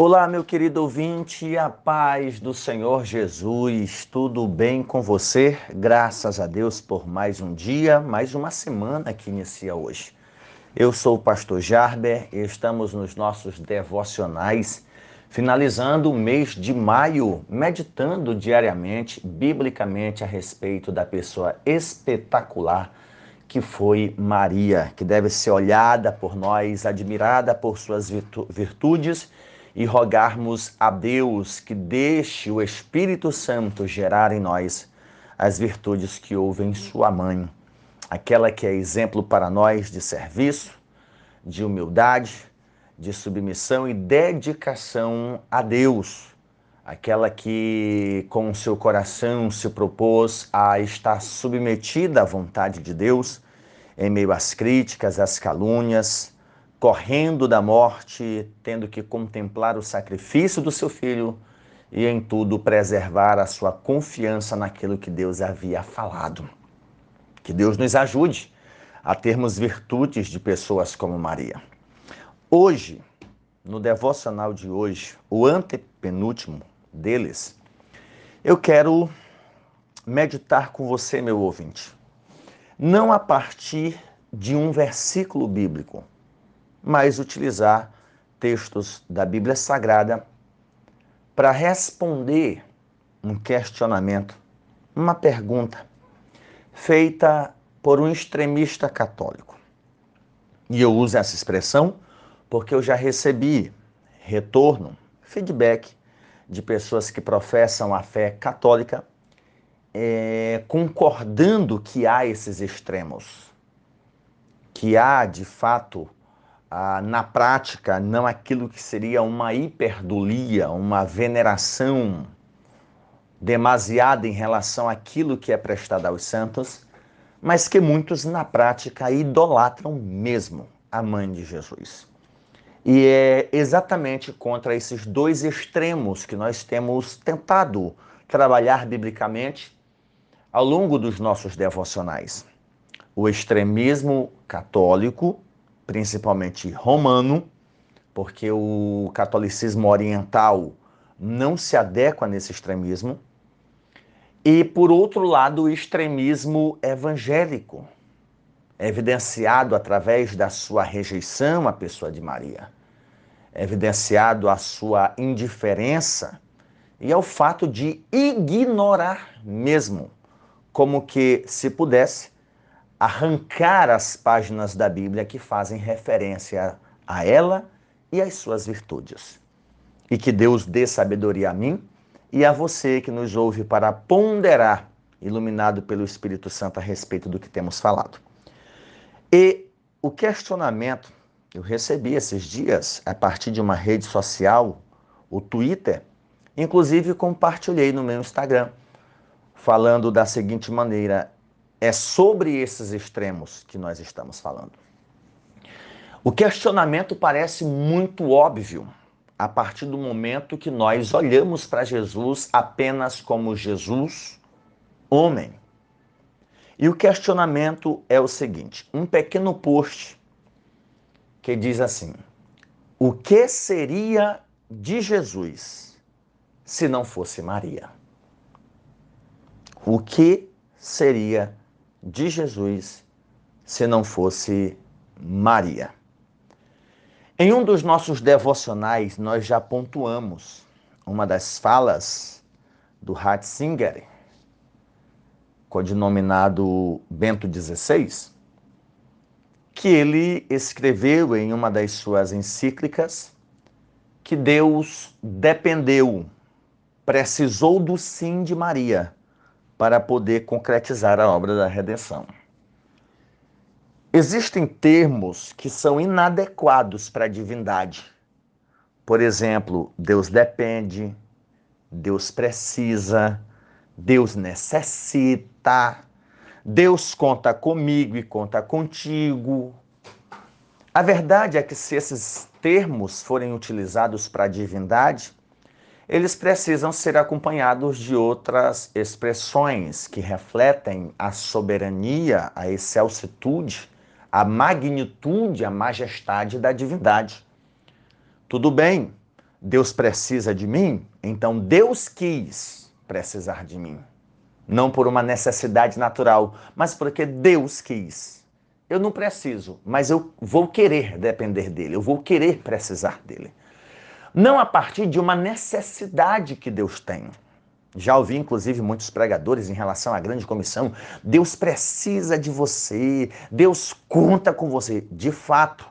Olá, meu querido ouvinte, a paz do Senhor Jesus, tudo bem com você? Graças a Deus por mais um dia, mais uma semana que inicia hoje. Eu sou o pastor Jarber e estamos nos nossos devocionais, finalizando o mês de maio, meditando diariamente, biblicamente, a respeito da pessoa espetacular que foi Maria, que deve ser olhada por nós, admirada por suas virtudes e rogarmos a Deus que deixe o Espírito Santo gerar em nós as virtudes que houve em sua mãe, aquela que é exemplo para nós de serviço, de humildade, de submissão e dedicação a Deus, aquela que com seu coração se propôs a estar submetida à vontade de Deus em meio às críticas, às calúnias, correndo da morte, tendo que contemplar o sacrifício do seu filho e em tudo preservar a sua confiança naquilo que Deus havia falado. Que Deus nos ajude a termos virtudes de pessoas como Maria. Hoje, no devocional de hoje, o antepenúltimo deles, eu quero meditar com você, meu ouvinte, não a partir de um versículo bíblico, mas utilizar textos da Bíblia Sagrada para responder um questionamento, uma pergunta feita por um extremista católico. E eu uso essa expressão porque eu já recebi retorno, feedback de pessoas que professam a fé católica, é, concordando que há esses extremos, que há de fato ah, na prática, não aquilo que seria uma hiperdulia, uma veneração demasiada em relação àquilo que é prestado aos santos, mas que muitos na prática idolatram mesmo a mãe de Jesus. E é exatamente contra esses dois extremos que nós temos tentado trabalhar biblicamente ao longo dos nossos devocionais. O extremismo católico, principalmente romano, porque o catolicismo oriental não se adequa nesse extremismo. E, por outro lado, o extremismo evangélico, evidenciado através da sua rejeição à pessoa de Maria, evidenciado a sua indiferença e ao fato de ignorar mesmo, como que se pudesse arrancar as páginas da Bíblia que fazem referência a ela e às suas virtudes. E que Deus dê sabedoria a mim e a você que nos ouve para ponderar, iluminado pelo Espírito Santo a respeito do que temos falado. E o questionamento eu recebi esses dias a partir de uma rede social, o Twitter, inclusive compartilhei no meu Instagram, falando da seguinte maneira: é sobre esses extremos que nós estamos falando. O questionamento parece muito óbvio a partir do momento que nós olhamos para Jesus apenas como Jesus, homem. E o questionamento é o seguinte: um pequeno post que diz assim: O que seria de Jesus se não fosse Maria? O que seria de Jesus se não fosse Maria. Em um dos nossos devocionais, nós já pontuamos uma das falas do Ratzinger, codinominado Bento XVI, que ele escreveu em uma das suas encíclicas que Deus dependeu, precisou do sim de Maria para poder concretizar a obra da redenção. Existem termos que são inadequados para a divindade. Por exemplo, Deus depende, Deus precisa, Deus necessita, Deus conta comigo e conta contigo. A verdade é que se esses termos forem utilizados para a divindade, eles precisam ser acompanhados de outras expressões que refletem a soberania, a excelsitude, a magnitude, a majestade da divindade. Tudo bem, Deus precisa de mim, então Deus quis precisar de mim. Não por uma necessidade natural, mas porque Deus quis. Eu não preciso, mas eu vou querer depender dele, eu vou querer precisar dele. Não a partir de uma necessidade que Deus tem. Já ouvi, inclusive, muitos pregadores em relação à grande comissão. Deus precisa de você, Deus conta com você. De fato,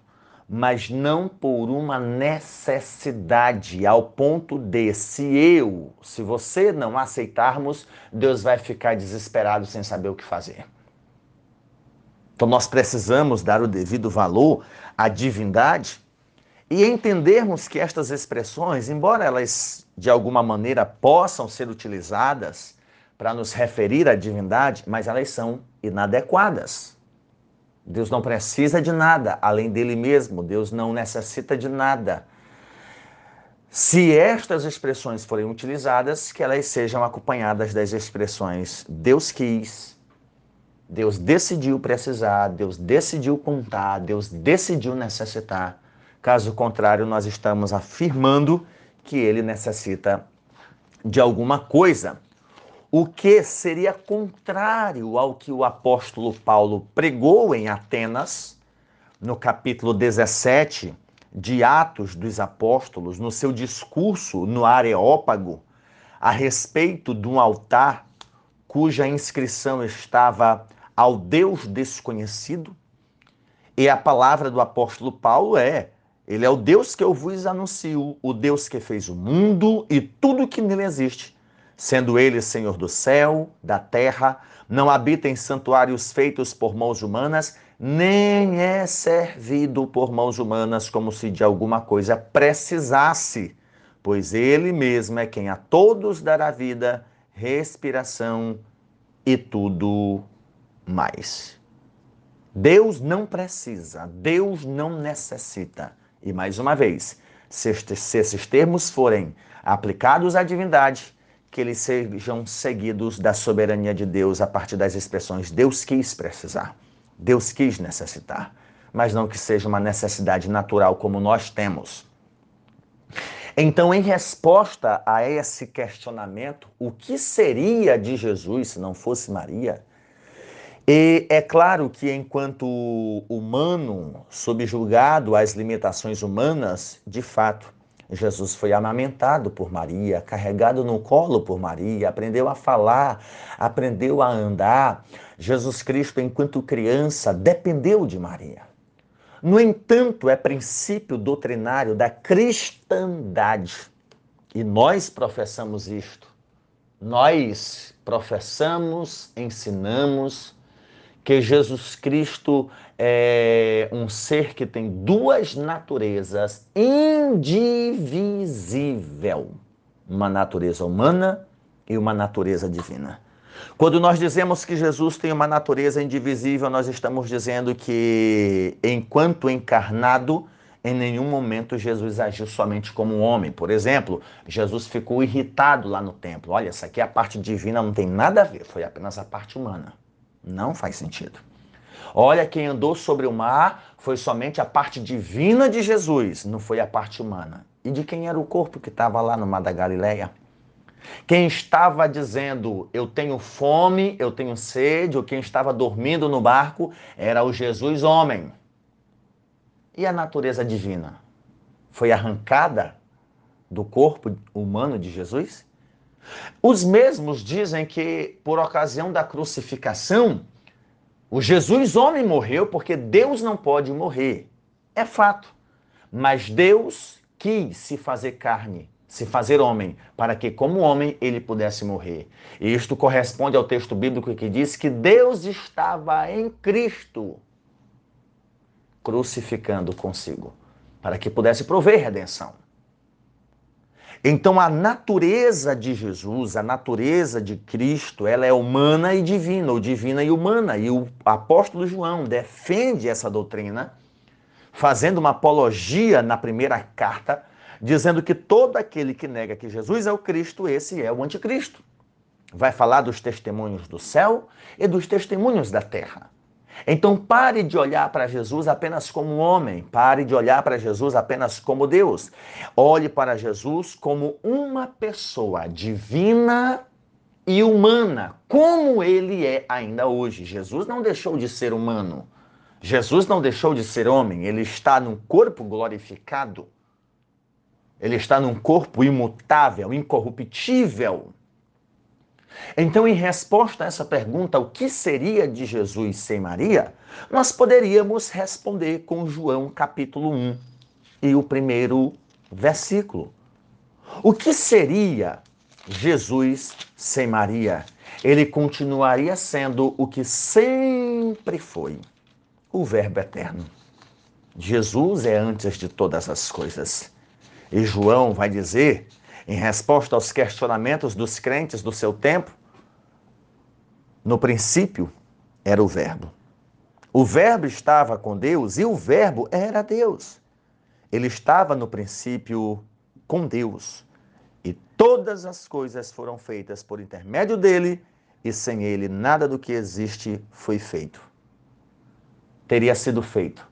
mas não por uma necessidade, ao ponto de, se eu, se você não aceitarmos, Deus vai ficar desesperado sem saber o que fazer. Então nós precisamos dar o devido valor à divindade e entendermos que estas expressões, embora elas de alguma maneira possam ser utilizadas para nos referir à divindade, mas elas são inadequadas. Deus não precisa de nada além dele mesmo, Deus não necessita de nada. Se estas expressões forem utilizadas, que elas sejam acompanhadas das expressões Deus quis, Deus decidiu precisar, Deus decidiu contar, Deus decidiu necessitar. Caso contrário, nós estamos afirmando que ele necessita de alguma coisa o que seria contrário ao que o apóstolo Paulo pregou em Atenas, no capítulo 17 de Atos dos Apóstolos, no seu discurso no Areópago, a respeito de um altar cuja inscrição estava ao Deus desconhecido. E a palavra do apóstolo Paulo é: Ele é o Deus que eu vos anuncio, o Deus que fez o mundo e tudo que nele existe sendo ele Senhor do céu, da terra, não habita em santuários feitos por mãos humanas, nem é servido por mãos humanas como se de alguma coisa precisasse, pois ele mesmo é quem a todos dará vida, respiração e tudo mais. Deus não precisa, Deus não necessita. E mais uma vez, se esses termos forem aplicados à divindade, que eles sejam seguidos da soberania de Deus a partir das expressões Deus quis precisar, Deus quis necessitar, mas não que seja uma necessidade natural como nós temos. Então, em resposta a esse questionamento, o que seria de Jesus se não fosse Maria? E é claro que, enquanto humano, subjugado às limitações humanas, de fato, Jesus foi amamentado por Maria, carregado no colo por Maria, aprendeu a falar, aprendeu a andar. Jesus Cristo, enquanto criança, dependeu de Maria. No entanto, é princípio doutrinário da cristandade, e nós professamos isto. Nós professamos, ensinamos que Jesus Cristo é um ser que tem duas naturezas indivisível, uma natureza humana e uma natureza divina. Quando nós dizemos que Jesus tem uma natureza indivisível, nós estamos dizendo que, enquanto encarnado, em nenhum momento Jesus agiu somente como homem. Por exemplo, Jesus ficou irritado lá no templo. Olha, essa aqui é a parte divina, não tem nada a ver, foi apenas a parte humana. Não faz sentido. Olha, quem andou sobre o mar foi somente a parte divina de Jesus, não foi a parte humana. E de quem era o corpo que estava lá no mar da Galileia? Quem estava dizendo eu tenho fome, eu tenho sede, ou quem estava dormindo no barco era o Jesus homem. E a natureza divina? Foi arrancada do corpo humano de Jesus? Os mesmos dizem que, por ocasião da crucificação, o Jesus homem morreu porque Deus não pode morrer. É fato. Mas Deus quis se fazer carne, se fazer homem, para que, como homem, ele pudesse morrer. E isto corresponde ao texto bíblico que diz que Deus estava em Cristo crucificando consigo, para que pudesse prover redenção. Então a natureza de Jesus, a natureza de Cristo, ela é humana e divina, ou divina e humana. E o apóstolo João defende essa doutrina, fazendo uma apologia na primeira carta, dizendo que todo aquele que nega que Jesus é o Cristo, esse é o anticristo. Vai falar dos testemunhos do céu e dos testemunhos da terra. Então pare de olhar para Jesus apenas como um homem, pare de olhar para Jesus apenas como Deus. Olhe para Jesus como uma pessoa divina e humana, como ele é ainda hoje. Jesus não deixou de ser humano. Jesus não deixou de ser homem, ele está num corpo glorificado. Ele está num corpo imutável, incorruptível. Então, em resposta a essa pergunta, o que seria de Jesus sem Maria? Nós poderíamos responder com João capítulo 1 e o primeiro versículo. O que seria Jesus sem Maria? Ele continuaria sendo o que sempre foi o Verbo eterno. Jesus é antes de todas as coisas. E João vai dizer em resposta aos questionamentos dos crentes do seu tempo, no princípio era o Verbo. O Verbo estava com Deus e o Verbo era Deus. Ele estava no princípio com Deus. E todas as coisas foram feitas por intermédio dele, e sem ele nada do que existe foi feito. Teria sido feito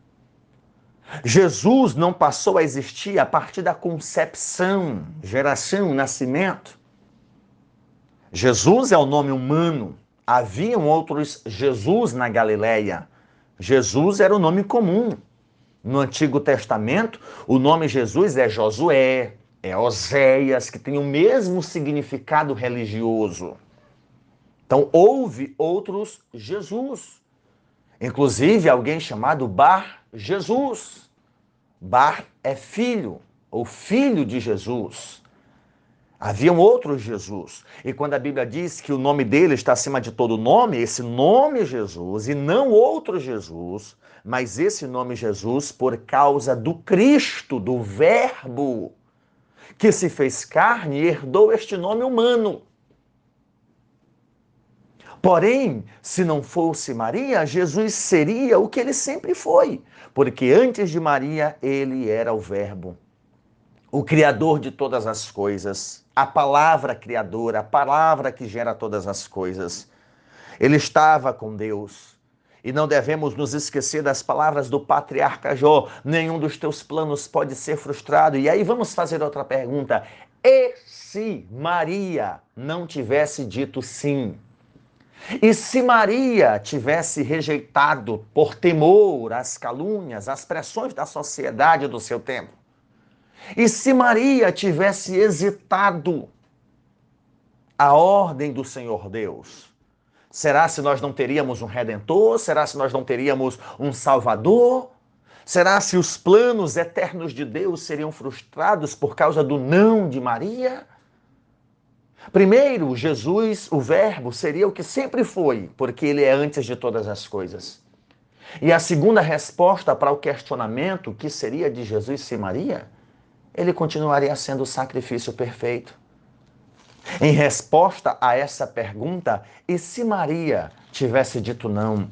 Jesus não passou a existir a partir da concepção, geração, nascimento. Jesus é o nome humano. Haviam outros Jesus na Galileia. Jesus era o nome comum. No Antigo Testamento, o nome Jesus é Josué, é Oséias, que tem o mesmo significado religioso. Então, houve outros Jesus. Inclusive, alguém chamado Bar Jesus. Bar é filho, ou filho de Jesus. Haviam outros Jesus. E quando a Bíblia diz que o nome dele está acima de todo nome, esse nome Jesus, e não outro Jesus, mas esse nome Jesus por causa do Cristo, do Verbo, que se fez carne e herdou este nome humano. Porém, se não fosse Maria, Jesus seria o que ele sempre foi, porque antes de Maria ele era o Verbo, o Criador de todas as coisas, a palavra criadora, a palavra que gera todas as coisas. Ele estava com Deus. E não devemos nos esquecer das palavras do patriarca Jó: nenhum dos teus planos pode ser frustrado. E aí vamos fazer outra pergunta: e se Maria não tivesse dito sim? E se Maria tivesse rejeitado por temor às calúnias, às pressões da sociedade do seu tempo? E se Maria tivesse hesitado a ordem do Senhor Deus? Será se nós não teríamos um redentor? Será se nós não teríamos um salvador? Será se os planos eternos de Deus seriam frustrados por causa do não de Maria? Primeiro, Jesus, o Verbo, seria o que sempre foi, porque ele é antes de todas as coisas. E a segunda resposta para o questionamento que seria de Jesus sem Maria, ele continuaria sendo o sacrifício perfeito. Em resposta a essa pergunta, e se Maria tivesse dito não?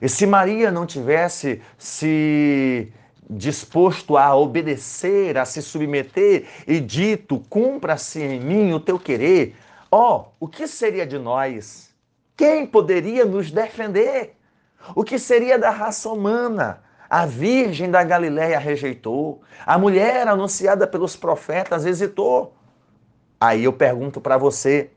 E se Maria não tivesse se disposto a obedecer, a se submeter e dito: cumpra-se em mim o teu querer, ó, oh, o que seria de nós? Quem poderia nos defender? O que seria da raça humana? A virgem da Galiléia rejeitou, a mulher anunciada pelos profetas hesitou. Aí eu pergunto para você,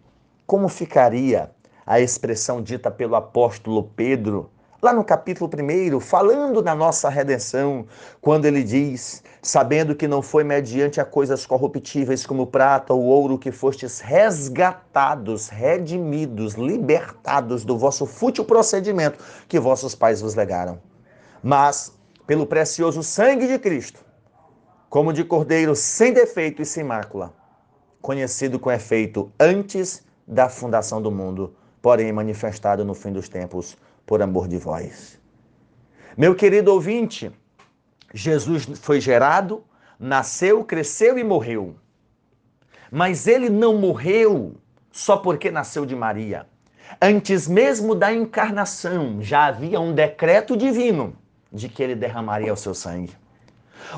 como ficaria a expressão dita pelo apóstolo Pedro lá no capítulo 1, falando da nossa redenção, quando ele diz: Sabendo que não foi mediante a coisas corruptíveis como prata ou ouro que fostes resgatados, redimidos, libertados do vosso fútil procedimento que vossos pais vos legaram, mas pelo precioso sangue de Cristo, como de cordeiro sem defeito e sem mácula, conhecido com efeito antes da fundação do mundo, porém manifestado no fim dos tempos por amor de vós. Meu querido ouvinte, Jesus foi gerado, nasceu, cresceu e morreu. Mas ele não morreu só porque nasceu de Maria. Antes mesmo da encarnação, já havia um decreto divino de que ele derramaria o seu sangue.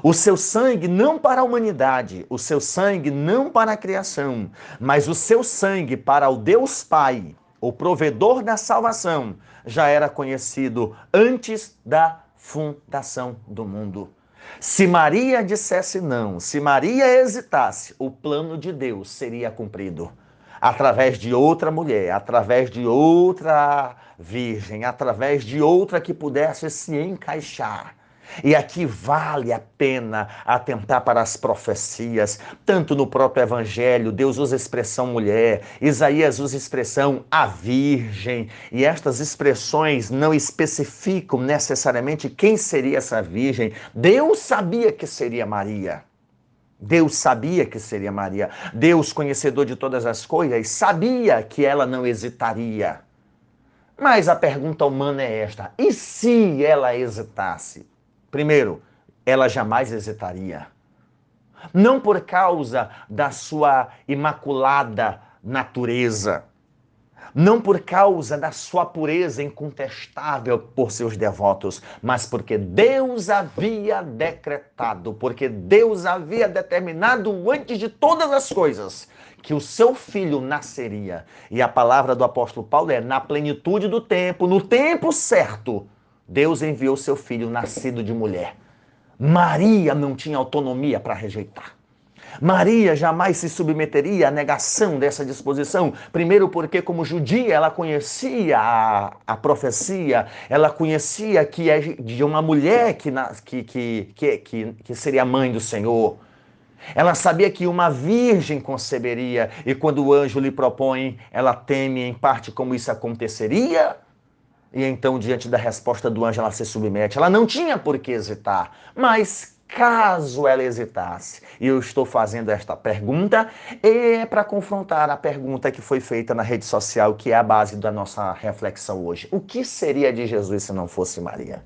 O seu sangue não para a humanidade, o seu sangue não para a criação, mas o seu sangue para o Deus Pai o provedor da salvação, já era conhecido antes da fundação do mundo. Se Maria dissesse não, se Maria hesitasse, o plano de Deus seria cumprido através de outra mulher, através de outra virgem, através de outra que pudesse se encaixar. E aqui vale a pena atentar para as profecias, tanto no próprio Evangelho, Deus usa a expressão mulher, Isaías usa a expressão a virgem, e estas expressões não especificam necessariamente quem seria essa virgem. Deus sabia que seria Maria. Deus sabia que seria Maria. Deus, conhecedor de todas as coisas, sabia que ela não hesitaria. Mas a pergunta humana é esta: e se ela hesitasse? Primeiro, ela jamais hesitaria. Não por causa da sua imaculada natureza, não por causa da sua pureza incontestável por seus devotos, mas porque Deus havia decretado, porque Deus havia determinado antes de todas as coisas que o seu filho nasceria. E a palavra do apóstolo Paulo é: na plenitude do tempo, no tempo certo, Deus enviou seu filho nascido de mulher. Maria não tinha autonomia para rejeitar. Maria jamais se submeteria à negação dessa disposição. Primeiro, porque, como judia, ela conhecia a, a profecia, ela conhecia que é de uma mulher que, que, que, que, que seria mãe do Senhor. Ela sabia que uma virgem conceberia, e quando o anjo lhe propõe, ela teme em parte como isso aconteceria. E então, diante da resposta do anjo, ela se submete. Ela não tinha por que hesitar, mas caso ela hesitasse. E eu estou fazendo esta pergunta é para confrontar a pergunta que foi feita na rede social, que é a base da nossa reflexão hoje. O que seria de Jesus se não fosse Maria?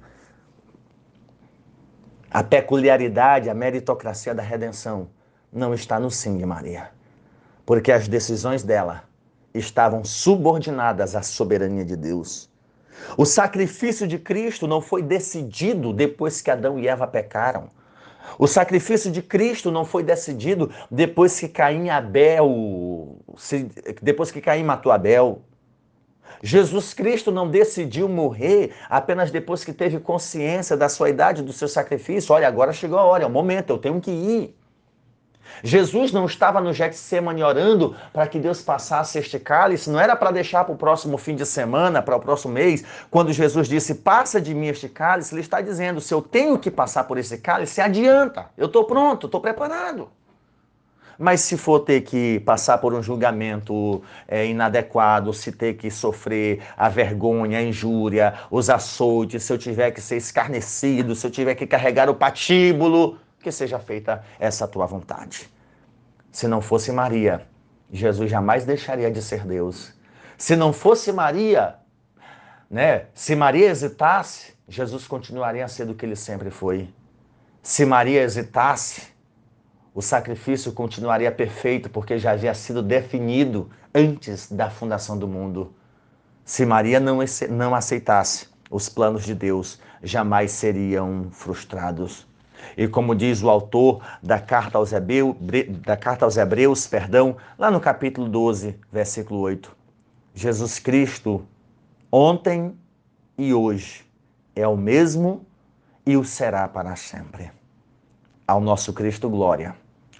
A peculiaridade, a meritocracia da redenção não está no sim de Maria, porque as decisões dela estavam subordinadas à soberania de Deus. O sacrifício de Cristo não foi decidido depois que Adão e Eva pecaram. O sacrifício de Cristo não foi decidido depois que Caim Abel, depois que Caim matou Abel. Jesus Cristo não decidiu morrer apenas depois que teve consciência da sua idade, do seu sacrifício. Olha, agora chegou a hora, é o momento, eu tenho que ir. Jesus não estava no Getsemane orando para que Deus passasse este cálice, não era para deixar para o próximo fim de semana, para o próximo mês. Quando Jesus disse, passa de mim este cálice, ele está dizendo, se eu tenho que passar por esse cálice, adianta, eu estou pronto, estou preparado. Mas se for ter que passar por um julgamento é, inadequado, se ter que sofrer a vergonha, a injúria, os açoites, se eu tiver que ser escarnecido, se eu tiver que carregar o patíbulo, que seja feita essa tua vontade. Se não fosse Maria, Jesus jamais deixaria de ser Deus. Se não fosse Maria, né? Se Maria hesitasse, Jesus continuaria a ser do que ele sempre foi. Se Maria hesitasse, o sacrifício continuaria perfeito, porque já havia sido definido antes da fundação do mundo. Se Maria não, não aceitasse os planos de Deus, jamais seriam frustrados. E como diz o autor da carta aos Hebreus, da carta aos Hebreus, perdão, lá no capítulo 12, versículo 8, Jesus Cristo ontem e hoje é o mesmo e o será para sempre. Ao nosso Cristo glória.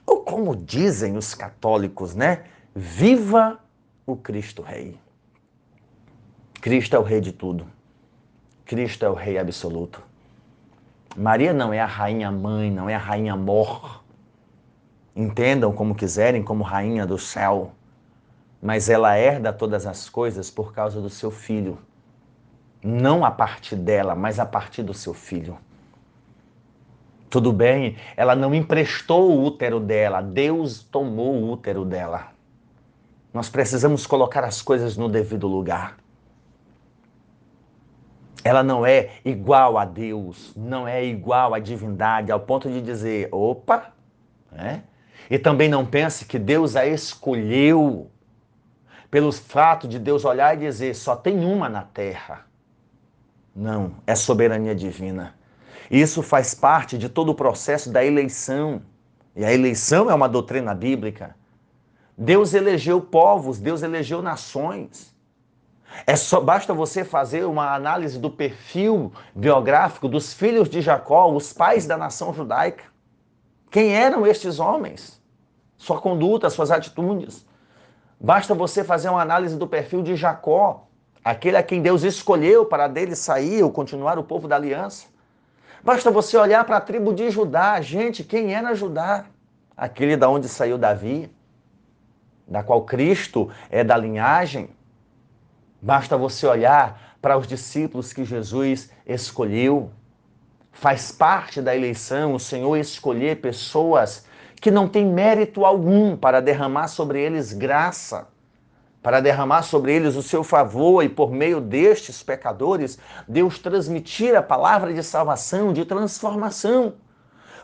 Ou como dizem os católicos, né? Viva o Cristo Rei. Cristo é o rei de tudo. Cristo é o rei absoluto. Maria não é a rainha mãe, não é a rainha mor. Entendam como quiserem, como rainha do céu. Mas ela herda todas as coisas por causa do seu filho. Não a partir dela, mas a partir do seu filho. Tudo bem, ela não emprestou o útero dela, Deus tomou o útero dela. Nós precisamos colocar as coisas no devido lugar ela não é igual a Deus, não é igual à divindade, ao ponto de dizer, opa, né? E também não pense que Deus a escolheu pelo fato de Deus olhar e dizer, só tem uma na terra. Não, é soberania divina. Isso faz parte de todo o processo da eleição. E a eleição é uma doutrina bíblica. Deus elegeu povos, Deus elegeu nações. É só basta você fazer uma análise do perfil biográfico dos filhos de Jacó, os pais da nação judaica. Quem eram estes homens? Sua conduta, suas atitudes. Basta você fazer uma análise do perfil de Jacó, aquele a quem Deus escolheu para dele sair ou continuar o povo da aliança. Basta você olhar para a tribo de Judá, gente, quem era Judá? Aquele da onde saiu Davi, da qual Cristo é da linhagem. Basta você olhar para os discípulos que Jesus escolheu. Faz parte da eleição o Senhor escolher pessoas que não têm mérito algum para derramar sobre eles graça, para derramar sobre eles o seu favor e por meio destes pecadores, Deus transmitir a palavra de salvação, de transformação.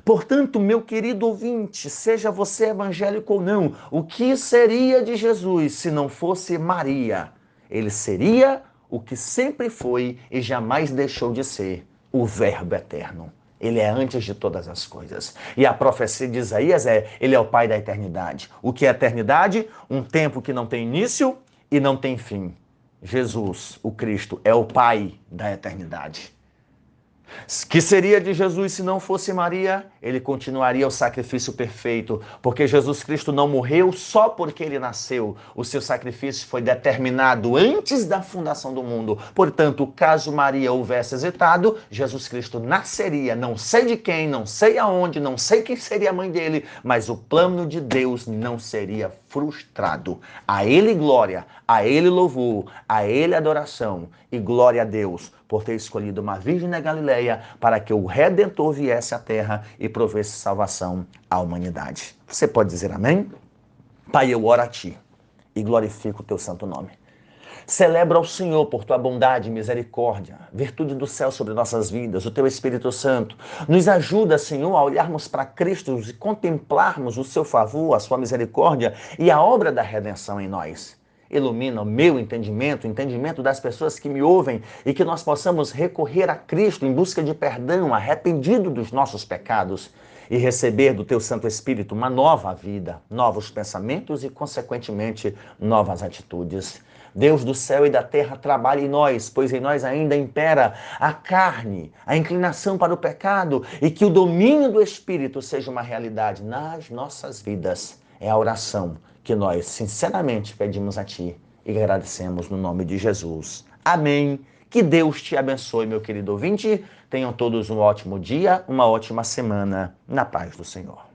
Portanto, meu querido ouvinte, seja você evangélico ou não, o que seria de Jesus se não fosse Maria? Ele seria o que sempre foi e jamais deixou de ser, o Verbo eterno. Ele é antes de todas as coisas. E a profecia de Isaías é: Ele é o Pai da eternidade. O que é eternidade? Um tempo que não tem início e não tem fim. Jesus, o Cristo, é o Pai da eternidade. Que seria de Jesus se não fosse Maria? Ele continuaria o sacrifício perfeito, porque Jesus Cristo não morreu só porque ele nasceu. O seu sacrifício foi determinado antes da fundação do mundo. Portanto, caso Maria houvesse hesitado, Jesus Cristo nasceria. Não sei de quem, não sei aonde, não sei quem seria a mãe dele, mas o plano de Deus não seria frustrado. A ele glória, a ele louvor, a ele adoração e glória a Deus por ter escolhido uma virgem da Galileia para que o redentor viesse à terra e provesse salvação à humanidade. Você pode dizer amém? Pai, eu oro a ti e glorifico o teu santo nome. Celebra ao Senhor por tua bondade e misericórdia, virtude do céu sobre nossas vidas, o teu Espírito Santo. Nos ajuda, Senhor, a olharmos para Cristo e contemplarmos o seu favor, a sua misericórdia e a obra da redenção em nós. Ilumina o meu entendimento, o entendimento das pessoas que me ouvem e que nós possamos recorrer a Cristo em busca de perdão, arrependido dos nossos pecados e receber do teu Santo Espírito uma nova vida, novos pensamentos e, consequentemente, novas atitudes. Deus do céu e da terra, trabalhe em nós, pois em nós ainda impera a carne, a inclinação para o pecado e que o domínio do Espírito seja uma realidade nas nossas vidas. É a oração que nós sinceramente pedimos a Ti e agradecemos no nome de Jesus. Amém. Que Deus te abençoe, meu querido ouvinte. Tenham todos um ótimo dia, uma ótima semana, na paz do Senhor.